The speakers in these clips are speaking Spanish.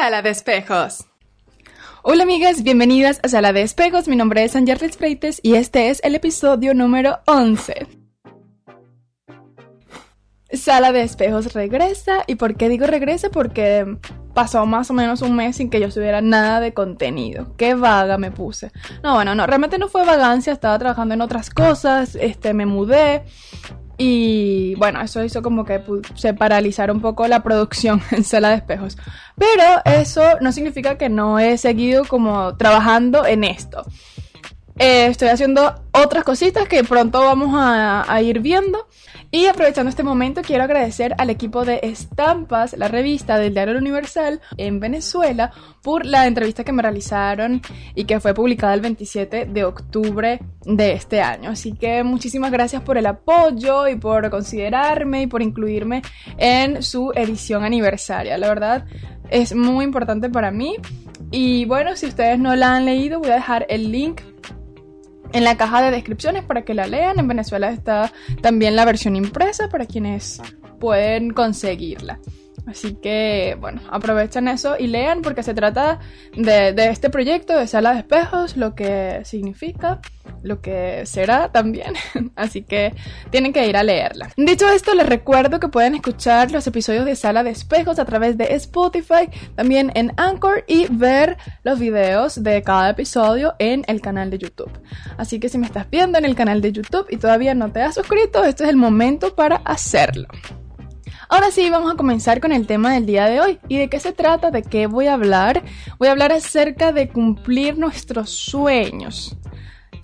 Sala de Espejos. Hola amigas, bienvenidas a Sala de Espejos. Mi nombre es Angerles Freites y este es el episodio número 11. Sala de Espejos regresa. ¿Y por qué digo regresa? Porque pasó más o menos un mes sin que yo subiera nada de contenido. Qué vaga me puse. No, bueno, no, realmente no fue vagancia, estaba trabajando en otras cosas, este, me mudé. Y bueno, eso hizo como que se paralizara un poco la producción en Sala de Espejos. Pero eso no significa que no he seguido como trabajando en esto. Eh, estoy haciendo otras cositas que pronto vamos a, ir viendo. Y aprovechando este momento, quiero agradecer al equipo de Estampas, la revista del Diario Universal en Venezuela, por la entrevista que me realizaron y que fue publicada el 27 de octubre de este año. Así que muchísimas gracias por el apoyo y por considerarme y por incluirme en su edición aniversaria. La verdad es muy importante para mí. Y bueno, si ustedes no la han leído, voy a dejar el link en la caja de descripciones para que la lean. En Venezuela está también la versión impresa para quienes pueden conseguirla. Así que, bueno, aprovechen eso y lean porque se trata de, este proyecto de sala de espejos, lo que significa, lo que será también. Así que tienen que ir a leerla. Dicho esto, les recuerdo que pueden escuchar los episodios de sala de espejos a través de Spotify, también en Anchor y ver los videos de cada episodio en el canal de YouTube. Así que si me estás viendo en el canal de YouTube y todavía no te has suscrito, este es el momento para hacerlo. Ahora sí, vamos a comenzar con el tema del día de hoy. ¿Y de qué se trata? ¿De qué voy a hablar? Voy a hablar acerca de cumplir nuestros sueños.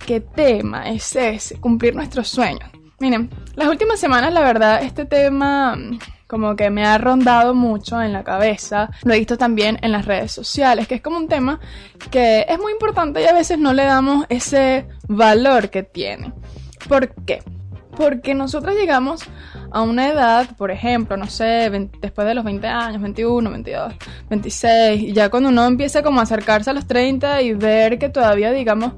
¿Qué tema es ese? Cumplir nuestros sueños. Miren, las últimas semanas la verdad este tema mm, como que me ha rondado mucho en la cabeza. Lo he visto también en las redes sociales, que es como un tema que es muy importante y a veces no le damos ese valor que tiene. ¿Por qué? Porque nosotros llegamos a una edad, por ejemplo, no sé, después de los 20 años, 21, 22, 26, y ya cuando uno empieza como a acercarse a los 30 y ver que todavía, digamos,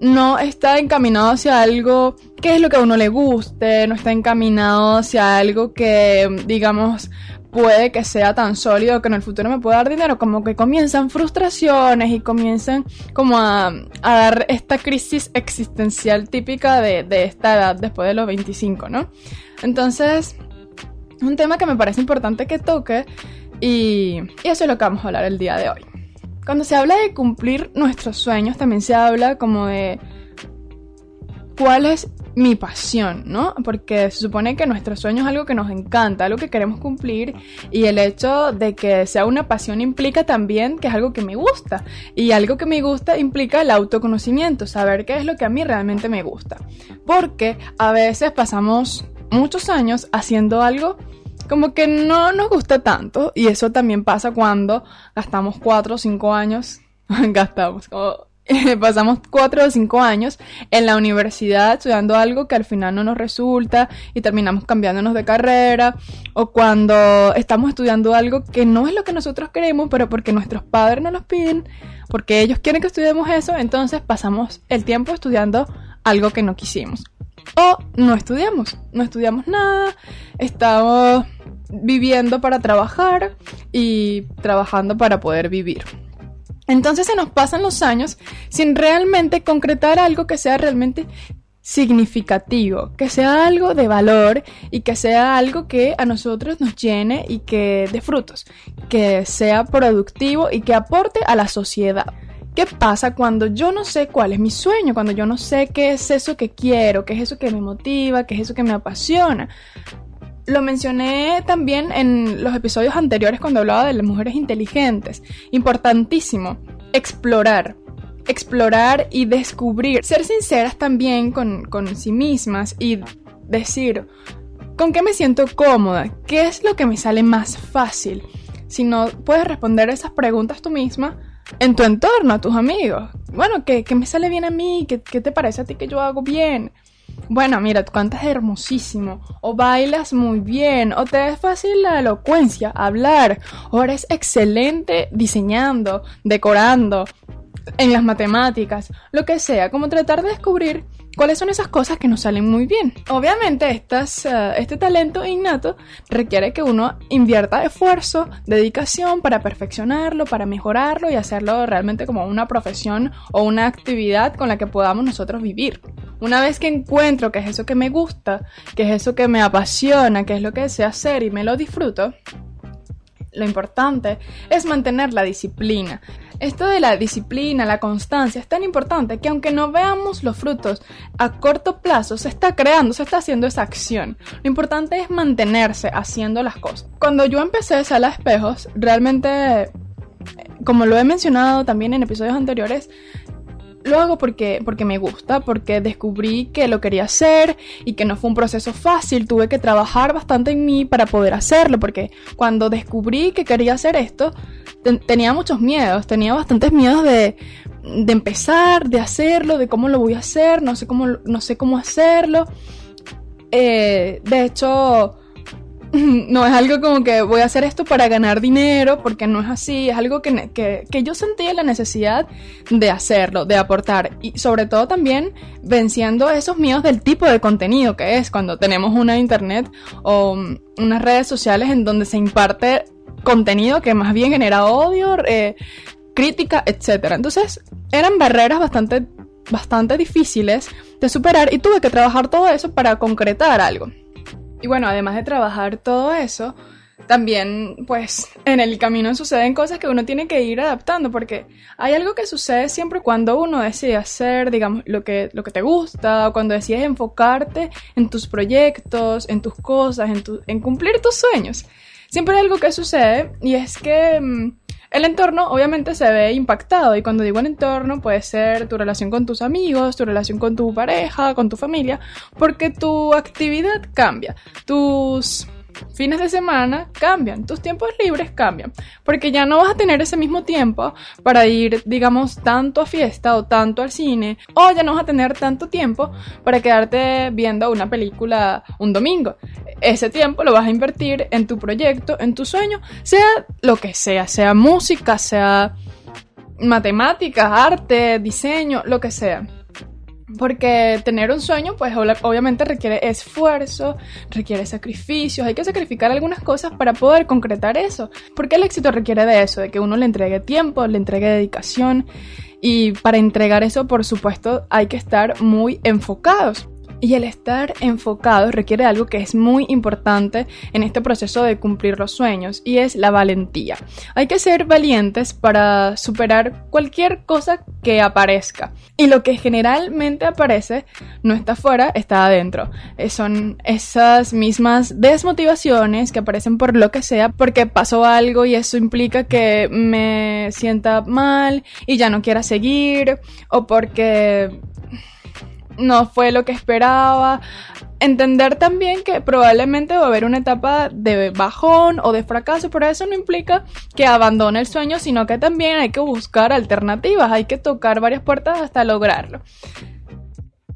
no está encaminado hacia algo que es lo que a uno le guste, no está encaminado hacia algo que, digamos, puede que sea tan sólido que en el futuro me pueda dar dinero, como que comienzan frustraciones y comienzan como a, dar esta crisis existencial típica de, esta edad después de los 25, ¿no? Entonces, un tema que me parece importante que toque y, y eso es lo que vamos a hablar el día de hoy. Cuando se habla de cumplir nuestros sueños, también se habla como de cuál es mi pasión, ¿no? Porque se supone que nuestro sueño es algo que nos encanta, algo que queremos cumplir y el hecho de que sea una pasión implica también que es algo que me gusta y algo que me gusta implica el autoconocimiento, saber qué es lo que a mí realmente me gusta. Porque a veces pasamos muchos años haciendo algo como que no nos gusta tanto y eso también pasa cuando gastamos cuatro o cinco años, gastamos como pasamos cuatro o cinco años en la universidad estudiando algo que al final no nos resulta y terminamos cambiándonos de carrera o cuando estamos estudiando algo que no es lo que nosotros queremos pero porque nuestros padres nos lo piden porque ellos quieren que estudiemos eso entonces pasamos el tiempo estudiando algo que no quisimos. O no estudiamos no estudiamos nada estamos viviendo para trabajar y trabajando para poder vivir entonces se nos pasan los años sin realmente concretar algo que sea realmente significativo, que sea algo de valor y que sea algo que a nosotros nos llene y que dé frutos, que sea productivo y que aporte a la sociedad. ¿Qué pasa cuando yo no sé cuál es mi sueño? Cuando yo no sé qué es eso que quiero, qué es eso que me motiva, qué es eso que me apasiona. Lo mencioné también en los episodios anteriores cuando hablaba de las mujeres inteligentes. Importantísimo, explorar. Explorar y descubrir. Ser sinceras también con, con sí mismas y decir, ¿con qué me siento cómoda? ¿Qué es lo que me sale más fácil? Si no puedes responder esas preguntas tú misma, en tu entorno, a tus amigos. Bueno, ¿qué, qué me sale bien a mí? ¿Qué, ¿Qué, te parece a ti que yo hago bien? Bueno, mira, tú cantas hermosísimo, o bailas muy bien, o te es fácil la elocuencia, hablar, o eres excelente diseñando, decorando, en las matemáticas, lo que sea, como tratar de descubrir cuáles son esas cosas que nos salen muy bien. Obviamente estas, eh, este talento innato requiere que uno invierta esfuerzo, dedicación para perfeccionarlo, para mejorarlo y hacerlo realmente como una profesión o una actividad con la que podamos nosotros vivir. Una vez que encuentro que es eso que me gusta, que es eso que me apasiona, que es lo que deseo hacer y me lo disfruto, lo importante es mantener la disciplina. Esto de la disciplina, la constancia, es tan importante que aunque no veamos los frutos a corto plazo, se está creando, se está haciendo esa acción. Lo importante es mantenerse haciendo las cosas. Cuando yo empecé a Sala Espejos, realmente, como lo he mencionado también en episodios anteriores, lo hago porque, porque me gusta, porque descubrí que lo quería hacer y que no fue un proceso fácil. Tuve que trabajar bastante en mí para poder hacerlo, porque cuando descubrí que quería hacer esto, tenía muchos miedos, tenía bastantes miedos de, de empezar, de hacerlo, de cómo lo voy a hacer, no sé cómo, no sé cómo hacerlo. Eh, de hecho, no es algo como que voy a hacer esto para ganar dinero, porque no es así, es algo que, que, yo sentía la necesidad de hacerlo, de aportar y sobre todo también venciendo esos miedos del tipo de contenido que es cuando tenemos una internet o mm, unas redes sociales en donde se imparte contenido que más bien genera odio, crítica, etc. Entonces eran barreras bastante, bastante difíciles de superar y tuve que trabajar todo eso para concretar algo. Y bueno, además de trabajar todo eso, también pues en el camino suceden cosas que uno tiene que ir adaptando porque hay algo que sucede siempre cuando uno decide hacer, digamos, lo que, lo que te gusta, o cuando decides enfocarte en tus proyectos, en tus cosas, en, en cumplir tus sueños. Siempre hay algo que sucede y es que mm, el entorno obviamente se ve impactado y cuando digo el entorno puede ser tu relación con tus amigos, tu relación con tu pareja, con tu familia, porque tu actividad cambia, tus fines de semana cambian, tus tiempos libres cambian, porque ya no vas a tener ese mismo tiempo para ir, digamos, tanto a fiesta o tanto al cine, o ya no vas a tener tanto tiempo para quedarte viendo una película un domingo. Ese tiempo lo vas a invertir en tu proyecto, en tu sueño, sea lo que sea, sea música, sea matemáticas, arte, diseño, lo que sea. Porque tener un sueño, pues obviamente requiere esfuerzo, requiere sacrificios, hay que sacrificar algunas cosas para poder concretar eso. Porque el éxito requiere de eso, de que uno le entregue tiempo, le entregue dedicación. Y para entregar eso, por supuesto, hay que estar muy enfocados. Y el estar enfocado requiere algo que es muy importante en este proceso de cumplir los sueños y es la valentía. Hay que ser valientes para superar cualquier cosa que aparezca. Y lo que generalmente aparece no está afuera, está adentro. Eh, son esas mismas desmotivaciones que aparecen por lo que sea, porque pasó algo y eso implica que me sienta mal y ya no quiera seguir, o porque no fue lo que esperaba. Entender también que probablemente va a haber una etapa de bajón o de fracaso, pero eso no implica que abandone el sueño, sino que también hay que buscar alternativas, hay que tocar varias puertas hasta lograrlo.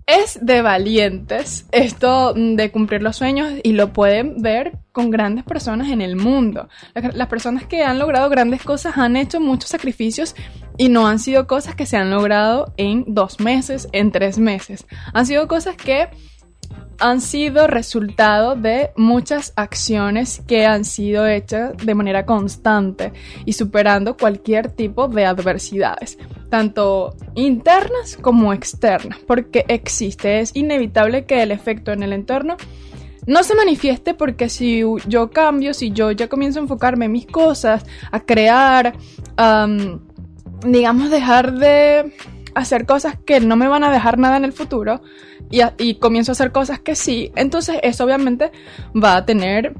Es de valientes esto de cumplir los sueños y lo pueden ver con grandes personas en el mundo. Las personas que han logrado grandes cosas han hecho muchos sacrificios y no han sido cosas que se han logrado en dos meses, en tres meses. Han sido cosas que han sido resultado de muchas acciones que han sido hechas de manera constante y superando cualquier tipo de adversidades, tanto internas como externas, porque existe, es inevitable que el efecto en el entorno no se manifieste porque si yo cambio, si yo ya comienzo a enfocarme en mis cosas, a crear, digamos, dejar de hacer cosas que no me van a dejar nada en el futuro y, comienzo a hacer cosas que sí, entonces eso obviamente va a tener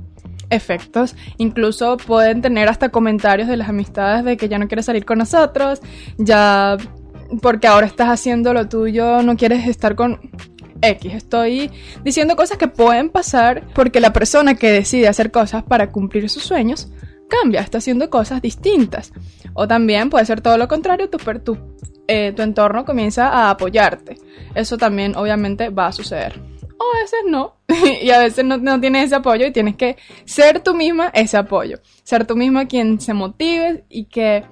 efectos. Incluso pueden tener hasta comentarios de las amistades de que ya no quieres salir con nosotros, ya porque ahora estás haciendo lo tuyo, no quieres estar con X. Estoy diciendo cosas que pueden pasar porque la persona que decide hacer cosas para cumplir sus sueños cambia, está haciendo cosas distintas. O también puede ser todo lo contrario, eh, tu entorno comienza a apoyarte. Eso también obviamente va a suceder. O a veces no. y a veces no, no, tienes ese apoyo y tienes que ser tú misma ese apoyo. Ser tú misma quien se motive y que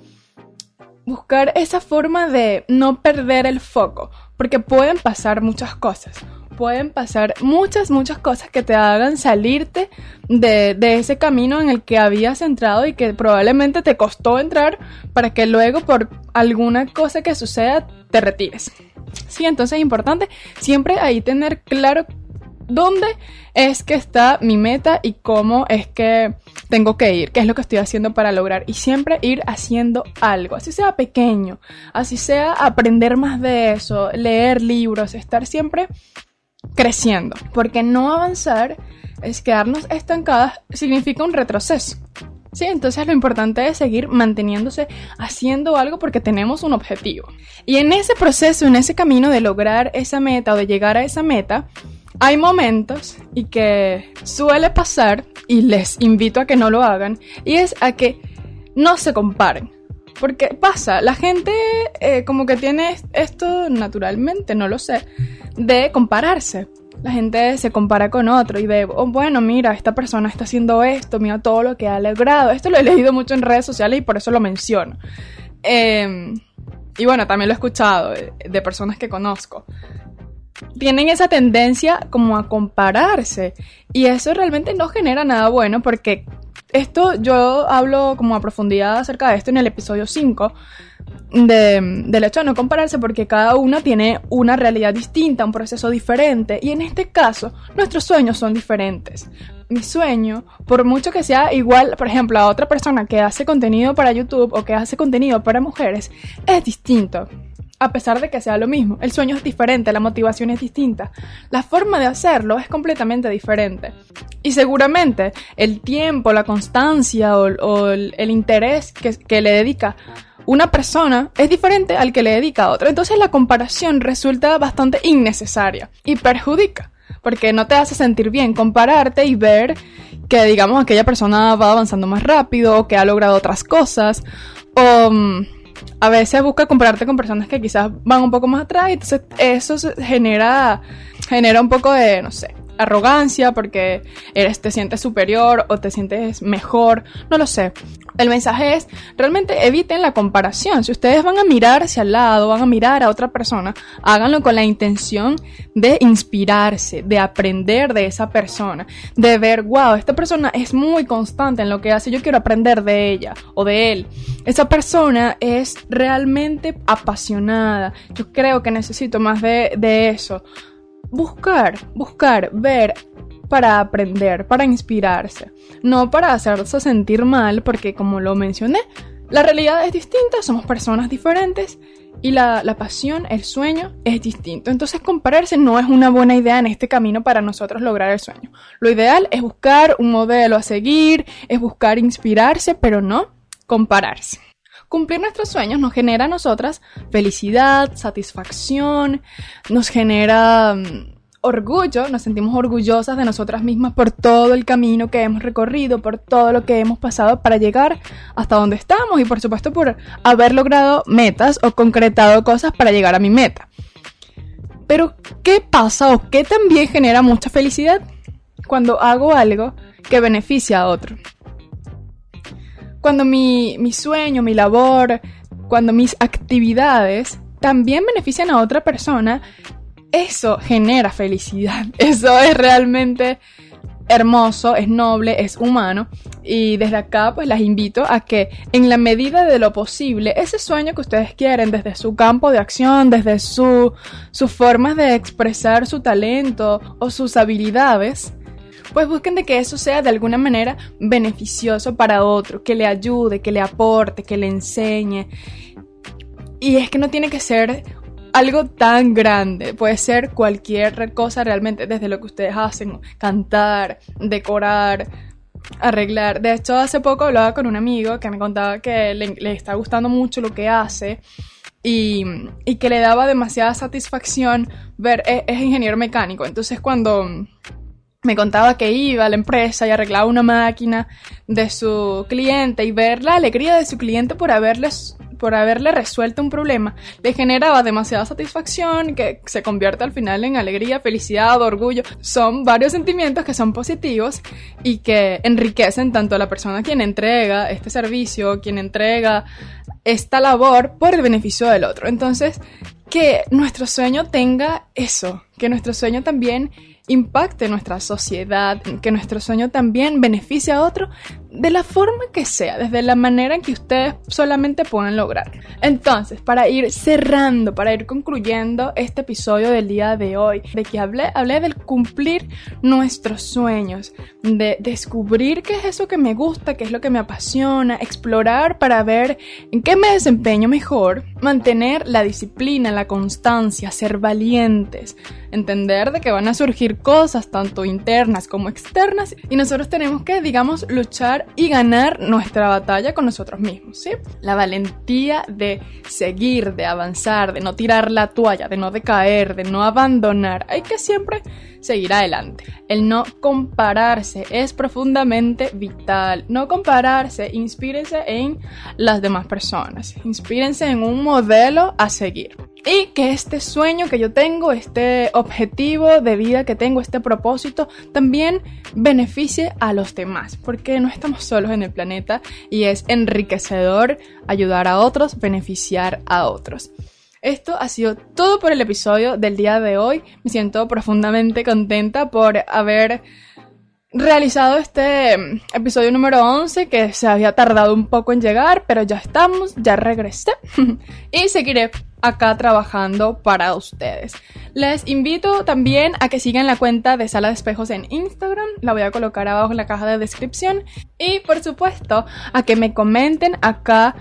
buscar esa forma de no perder el foco. porque pueden pasar muchas cosas. Pueden pasar muchas, muchas cosas que te hagan salirte de, de ese camino en el que habías entrado y que probablemente te costó entrar para que luego por alguna cosa que suceda te retires. Sí, entonces es importante siempre ahí tener claro dónde es que está mi meta y cómo es que tengo que ir, qué es lo que estoy haciendo para lograr y siempre ir haciendo algo, así sea pequeño, así sea aprender más de eso, leer libros, estar siempre creciendo, porque no avanzar es quedarnos estancadas significa un retroceso. Sí, entonces lo importante es seguir manteniéndose haciendo algo porque tenemos un objetivo. Y en ese proceso, en ese camino de lograr esa meta o de llegar a esa meta, hay momentos y que suele pasar, y les invito a que no lo hagan, y es a que no se comparen. Porque pasa, la gente eh, como que tiene esto naturalmente, no lo sé, de compararse. La gente se compara con otro y ve, oh, bueno, mira, esta persona está haciendo esto, mira todo lo que ha logrado. Esto lo he leído mucho en redes sociales y por eso lo menciono. Em, y bueno, también lo he escuchado de personas que conozco tienen esa tendencia como a compararse y eso realmente no genera nada bueno porque esto yo hablo como a profundidad acerca de esto en el episodio 5 de, del hecho de no compararse porque cada uno tiene una realidad distinta, un proceso diferente y en este caso nuestros sueños son diferentes. Mi sueño, por mucho que sea igual, por ejemplo, a otra persona que hace contenido para YouTube o que hace contenido para mujeres, es distinto a pesar de que sea lo mismo. El sueño es diferente, la motivación es distinta, la forma de hacerlo es completamente diferente. Y seguramente el tiempo, la constancia o, el, interés que, le dedica una persona es diferente al que le dedica a otra. Entonces la comparación resulta bastante innecesaria y perjudica, porque no te hace sentir bien compararte y ver que, digamos, aquella persona va avanzando más rápido o que ha logrado otras cosas o mm, a veces busca compararte con personas que quizás van un poco más atrás y entonces eso genera, genera un poco de, no sé, arrogancia porque eres, te sientes superior o te sientes mejor, no lo sé. El mensaje es, realmente eviten la comparación. Si ustedes van a mirar hacia el lado, van a mirar a otra persona, háganlo con la intención de inspirarse, de aprender de esa persona, de ver, wow, esta persona es muy constante en lo que hace, yo quiero aprender de ella o de él. Esa persona es realmente apasionada. Yo creo que necesito más de, de eso buscar, buscar, ver para aprender, para inspirarse, no para hacerse sentir mal, porque como lo mencioné, la realidad es distinta, somos personas diferentes y la, la, pasión, el sueño es distinto. Entonces compararse no es una buena idea en este camino para nosotros lograr el sueño. Lo ideal es buscar un modelo a seguir, es buscar inspirarse, pero no compararse. Cumplir nuestros sueños nos genera a nosotras felicidad, satisfacción, nos genera mm, orgullo, nos sentimos orgullosas de nosotras mismas por todo el camino que hemos recorrido, por todo lo que hemos pasado para llegar hasta donde estamos y por supuesto por haber logrado metas o concretado cosas para llegar a mi meta. Pero, ¿qué pasa o qué también genera mucha felicidad? Cuando hago algo que beneficia a otro cuando mi, sueño, mi labor, cuando mis actividades también benefician a otra persona, eso genera felicidad. Eso es realmente hermoso, es noble, es humano. Y desde acá pues las invito a que en la medida de lo posible, ese sueño que ustedes quieren, desde su campo de acción, desde su, sus formas de expresar su talento o sus habilidades, pues busquen de que eso sea de alguna manera beneficioso para otro, que le ayude, que le aporte, que le enseñe. Y es que no tiene que ser algo tan grande, puede ser cualquier cosa realmente, desde lo que ustedes hacen, cantar, decorar, arreglar. De hecho, hace poco hablaba con un amigo que me contaba que le, está gustando mucho lo que hace. Y, que le daba demasiada satisfacción ver, e, es ingeniero mecánico, entonces cuando me contaba que iba a la empresa y arreglaba una máquina de su cliente y ver la alegría de su cliente por haberles por haberle resuelto un problema, le generaba demasiada satisfacción que se convierte al final en alegría, felicidad, orgullo. Son varios sentimientos que son positivos y que enriquecen tanto a la persona quien entrega este servicio, quien entrega esta labor por el beneficio del otro. Entonces, que nuestro sueño tenga eso, que nuestro sueño también impacte nuestra sociedad, que nuestro sueño también beneficie a otro de la forma que sea, desde la manera en que ustedes solamente puedan lograr. Entonces, para ir cerrando, para ir concluyendo este episodio del día de hoy, de que hablé, hablé del cumplir nuestros sueños, de descubrir qué es eso que me gusta, qué es lo que me apasiona, explorar para ver en qué me desempeño mejor, mantener la disciplina, la constancia, ser valientes, entender de que van a surgir cosas tanto internas como externas y nosotros tenemos que, digamos, luchar y ganar nuestra batalla con nosotros mismos, ¿sí? La valentía de seguir, de avanzar, de no tirar la toalla, de no decaer, de no abandonar. Hay que siempre seguir adelante. El no compararse es profundamente vital. No compararse, inspírense en las demás personas. Inspírense en un modelo a seguir y que este sueño que yo tengo, este objetivo de vida que tengo, este propósito, también beneficie a los demás, porque no estamos solos en el planeta y es enriquecedor ayudar a otros, beneficiar a otros. Esto ha sido todo por el episodio del día de hoy. Me siento profundamente contenta por haber realizado este episodio número 11 que se había tardado un poco en llegar, pero ya estamos, ya regresé y seguiré acá trabajando para ustedes. Les invito también a que sigan la cuenta de Sala de Espejos en Instagram, la voy a colocar abajo en la caja de descripción y por supuesto a que me comenten acá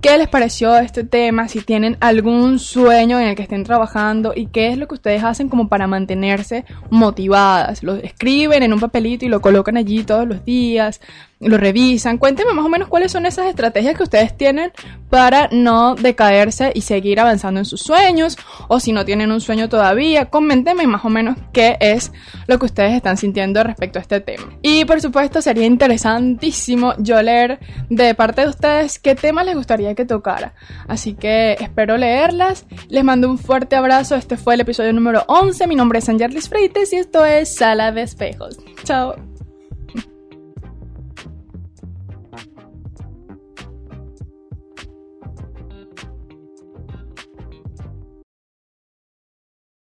qué les pareció este tema, si tienen algún sueño en el que estén trabajando y qué es lo que ustedes hacen como para mantenerse motivadas. Lo escriben en un papelito y lo colocan allí todos los días, lo revisan. Cuéntenme más o menos cuáles son esas estrategias que ustedes tienen para no decaerse y seguir avanzando en sus sueños. O si no tienen un sueño todavía, coméntenme más o menos qué es lo que ustedes están sintiendo respecto a este tema. Y por supuesto sería interesantísimo yo leer de parte de ustedes qué temas les gustaría que tocara. Así que espero leerlas. Les mando un fuerte abrazo. Este fue el episodio número 11. Mi nombre es Angelis Freites y esto es Sala de Espejos. Chao.